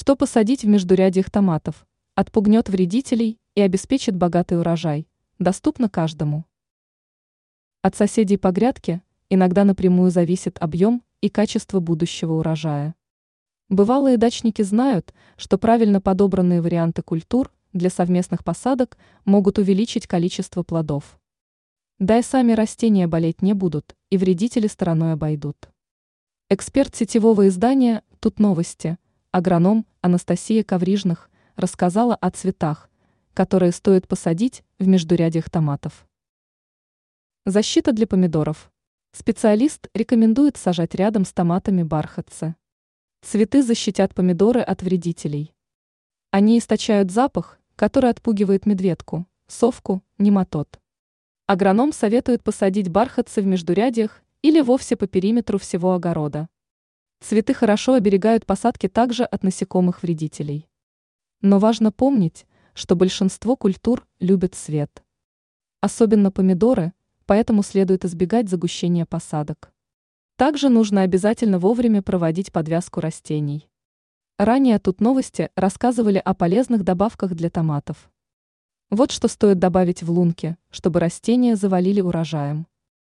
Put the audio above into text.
Что посадить в междурядьях томатов? Отпугнет вредителей и обеспечит богатый урожай. Доступно каждому. От соседей по грядке иногда напрямую зависит объем и качество будущего урожая. Бывалые дачники знают, что правильно подобранные варианты культур для совместных посадок могут увеличить количество плодов. Да и сами растения болеть не будут, и вредители стороной обойдут. Эксперт сетевого издания «Тут новости» агроном Анастасия Коврижных рассказала о цветах, которые стоит посадить в междурядьях томатов. Защита для помидоров. Специалист рекомендует сажать рядом с томатами бархатцы. Цветы защитят помидоры от вредителей. Они источают запах, который отпугивает медведку, совку, нематод. Агроном советует посадить бархатцы в междурядьях или вовсе по периметру всего огорода. Цветы хорошо оберегают посадки также от насекомых вредителей. Но важно помнить, что большинство культур любят свет. Особенно помидоры, поэтому следует избегать загущения посадок. Также нужно обязательно вовремя проводить подвязку растений. Ранее тут новости рассказывали о полезных добавках для томатов. Вот что стоит добавить в лунки, чтобы растения завалили урожаем.